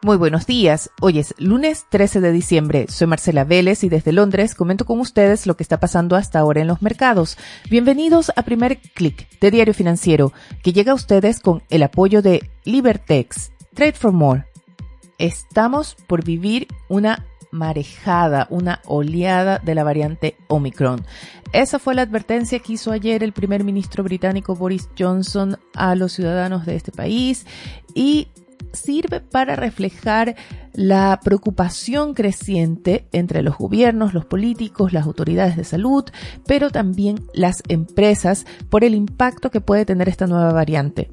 Muy buenos días. Hoy es lunes 13 de diciembre. Soy Marcela Vélez y desde Londres comento con ustedes lo que está pasando hasta ahora en los mercados. Bienvenidos a Primer Click de Diario Financiero, que llega a ustedes con el apoyo de Libertex. Trade for More. Estamos por vivir una marejada, una oleada de la variante Omicron. Esa fue la advertencia que hizo ayer el primer ministro británico Boris Johnson a los ciudadanos de este país y sirve para reflejar la preocupación creciente entre los gobiernos, los políticos, las autoridades de salud, pero también las empresas por el impacto que puede tener esta nueva variante.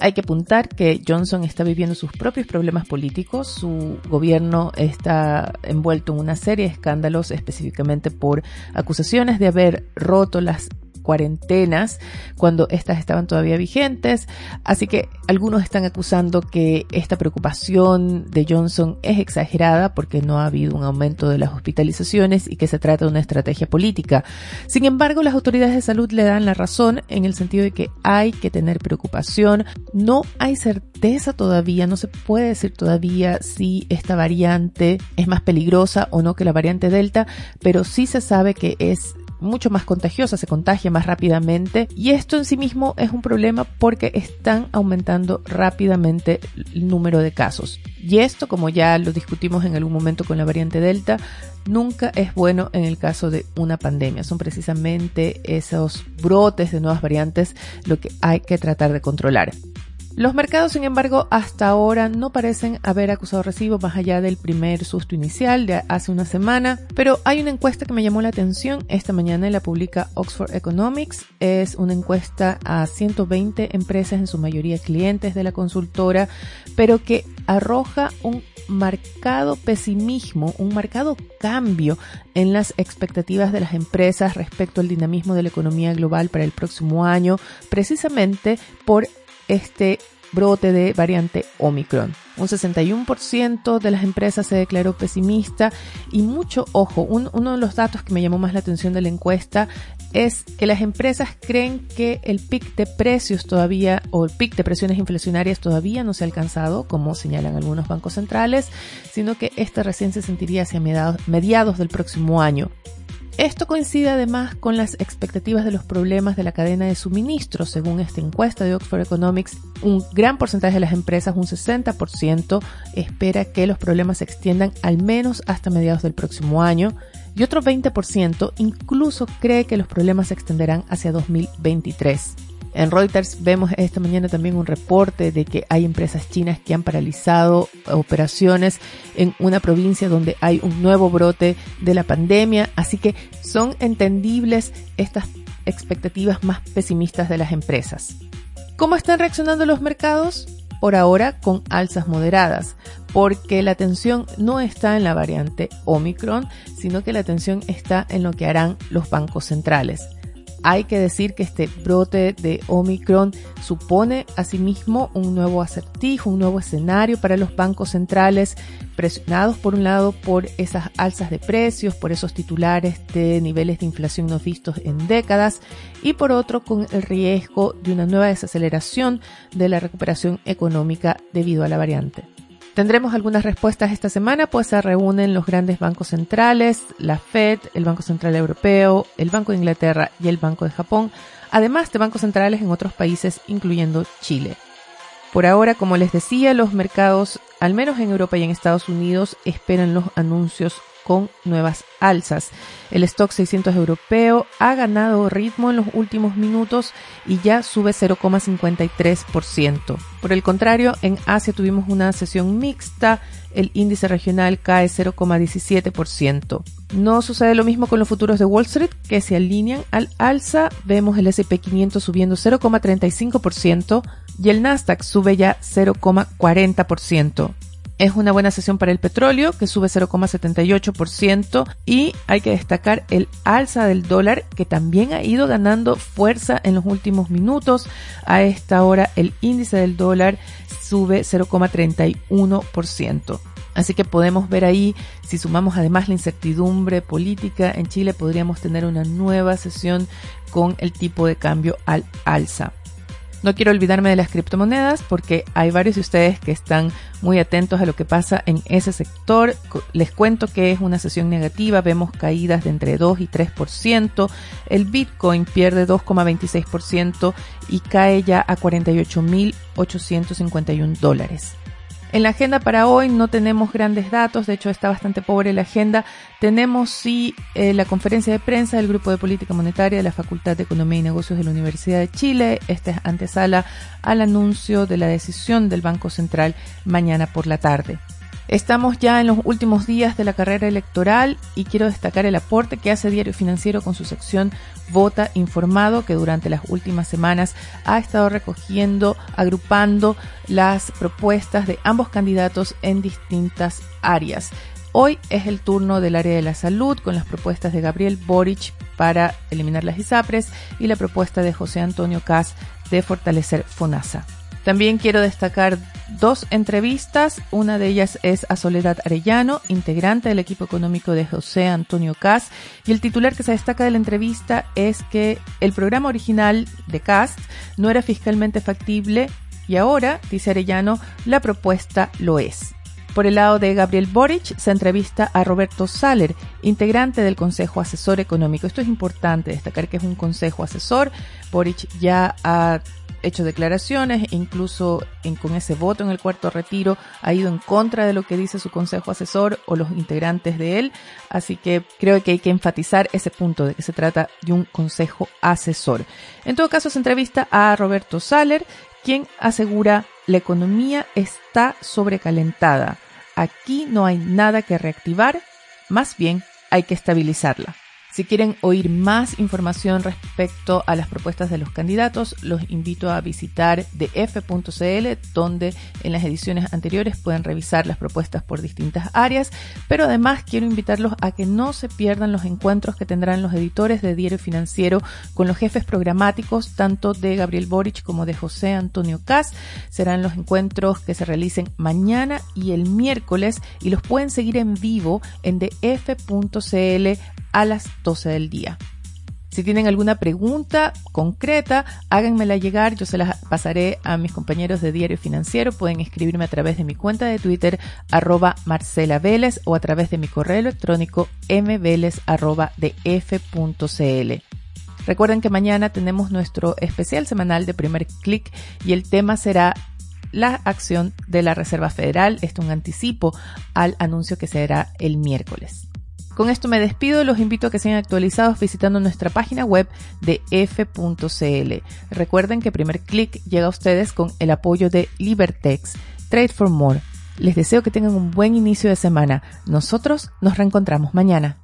Hay que apuntar que Johnson está viviendo sus propios problemas políticos. Su gobierno está envuelto en una serie de escándalos, específicamente por acusaciones de haber roto las cuarentenas cuando estas estaban todavía vigentes. Así que algunos están acusando que esta preocupación de Johnson es exagerada porque no ha habido un aumento de las hospitalizaciones y que se trata de una estrategia política. Sin embargo, las autoridades de salud le dan la razón en el sentido de que hay que tener preocupación. No hay certeza todavía, no se puede decir todavía si esta variante es más peligrosa o no que la variante Delta, pero sí se sabe que es mucho más contagiosa, se contagia más rápidamente y esto en sí mismo es un problema porque están aumentando rápidamente el número de casos. Y esto, como ya lo discutimos en algún momento con la variante Delta, nunca es bueno en el caso de una pandemia. Son precisamente esos brotes de nuevas variantes lo que hay que tratar de controlar. Los mercados, sin embargo, hasta ahora no parecen haber acusado recibo más allá del primer susto inicial de hace una semana, pero hay una encuesta que me llamó la atención esta mañana y la publica Oxford Economics. Es una encuesta a 120 empresas, en su mayoría clientes de la consultora, pero que arroja un marcado pesimismo, un marcado cambio en las expectativas de las empresas respecto al dinamismo de la economía global para el próximo año, precisamente por este brote de variante Omicron. Un 61% de las empresas se declaró pesimista y mucho ojo, uno de los datos que me llamó más la atención de la encuesta es que las empresas creen que el pic de precios todavía o el pic de presiones inflacionarias todavía no se ha alcanzado, como señalan algunos bancos centrales, sino que este recién se sentiría hacia mediados del próximo año. Esto coincide además con las expectativas de los problemas de la cadena de suministro. Según esta encuesta de Oxford Economics, un gran porcentaje de las empresas, un 60%, espera que los problemas se extiendan al menos hasta mediados del próximo año y otro 20% incluso cree que los problemas se extenderán hacia 2023. En Reuters vemos esta mañana también un reporte de que hay empresas chinas que han paralizado operaciones en una provincia donde hay un nuevo brote de la pandemia, así que son entendibles estas expectativas más pesimistas de las empresas. ¿Cómo están reaccionando los mercados? Por ahora con alzas moderadas, porque la atención no está en la variante Omicron, sino que la atención está en lo que harán los bancos centrales. Hay que decir que este brote de Omicron supone asimismo un nuevo acertijo, un nuevo escenario para los bancos centrales, presionados por un lado por esas alzas de precios, por esos titulares de niveles de inflación no vistos en décadas, y por otro con el riesgo de una nueva desaceleración de la recuperación económica debido a la variante. Tendremos algunas respuestas esta semana, pues se reúnen los grandes bancos centrales, la Fed, el Banco Central Europeo, el Banco de Inglaterra y el Banco de Japón, además de bancos centrales en otros países, incluyendo Chile. Por ahora, como les decía, los mercados, al menos en Europa y en Estados Unidos, esperan los anuncios con nuevas alzas. El stock 600 europeo ha ganado ritmo en los últimos minutos y ya sube 0,53%. Por el contrario, en Asia tuvimos una sesión mixta, el índice regional cae 0,17%. No sucede lo mismo con los futuros de Wall Street, que se alinean al alza. Vemos el SP 500 subiendo 0,35% y el Nasdaq sube ya 0,40%. Es una buena sesión para el petróleo, que sube 0,78%, y hay que destacar el alza del dólar, que también ha ido ganando fuerza en los últimos minutos. A esta hora el índice del dólar sube 0,31%. Así que podemos ver ahí, si sumamos además la incertidumbre política en Chile, podríamos tener una nueva sesión con el tipo de cambio al alza. No quiero olvidarme de las criptomonedas porque hay varios de ustedes que están muy atentos a lo que pasa en ese sector. Les cuento que es una sesión negativa, vemos caídas de entre 2 y 3%. El Bitcoin pierde 2,26% y cae ya a 48.851 dólares. En la agenda para hoy no tenemos grandes datos, de hecho está bastante pobre la agenda. Tenemos sí eh, la conferencia de prensa del Grupo de Política Monetaria de la Facultad de Economía y Negocios de la Universidad de Chile. Esta es antesala al anuncio de la decisión del Banco Central mañana por la tarde. Estamos ya en los últimos días de la carrera electoral y quiero destacar el aporte que hace Diario Financiero con su sección Vota Informado, que durante las últimas semanas ha estado recogiendo, agrupando las propuestas de ambos candidatos en distintas áreas. Hoy es el turno del área de la salud con las propuestas de Gabriel Boric para eliminar las ISAPRES y la propuesta de José Antonio Cas de fortalecer FONASA. También quiero destacar dos entrevistas. Una de ellas es a Soledad Arellano, integrante del equipo económico de José Antonio Cas. Y el titular que se destaca de la entrevista es que el programa original de Cast no era fiscalmente factible y ahora, dice Arellano, la propuesta lo es. Por el lado de Gabriel Boric, se entrevista a Roberto Saller, integrante del Consejo Asesor Económico. Esto es importante, destacar que es un consejo asesor. Boric ya ha hecho declaraciones, incluso con ese voto en el cuarto retiro ha ido en contra de lo que dice su consejo asesor o los integrantes de él. Así que creo que hay que enfatizar ese punto de que se trata de un consejo asesor. En todo caso, se entrevista a Roberto Saller, quien asegura la economía está sobrecalentada. Aquí no hay nada que reactivar, más bien hay que estabilizarla. Si quieren oír más información respecto a las propuestas de los candidatos, los invito a visitar df.cl, donde en las ediciones anteriores pueden revisar las propuestas por distintas áreas, pero además quiero invitarlos a que no se pierdan los encuentros que tendrán los editores de Diario Financiero con los jefes programáticos, tanto de Gabriel Boric como de José Antonio Cas. Serán los encuentros que se realicen mañana y el miércoles y los pueden seguir en vivo en df.cl a las 12 del día. Si tienen alguna pregunta concreta, háganmela llegar, yo se las pasaré a mis compañeros de Diario Financiero. Pueden escribirme a través de mi cuenta de Twitter, arroba Marcela Vélez, o a través de mi correo electrónico mveles arroba Recuerden que mañana tenemos nuestro especial semanal de primer clic y el tema será la acción de la Reserva Federal. Esto es un anticipo al anuncio que se hará el miércoles. Con esto me despido, los invito a que sean actualizados visitando nuestra página web de f.cl. Recuerden que primer clic llega a ustedes con el apoyo de Libertex, Trade for More. Les deseo que tengan un buen inicio de semana. Nosotros nos reencontramos mañana.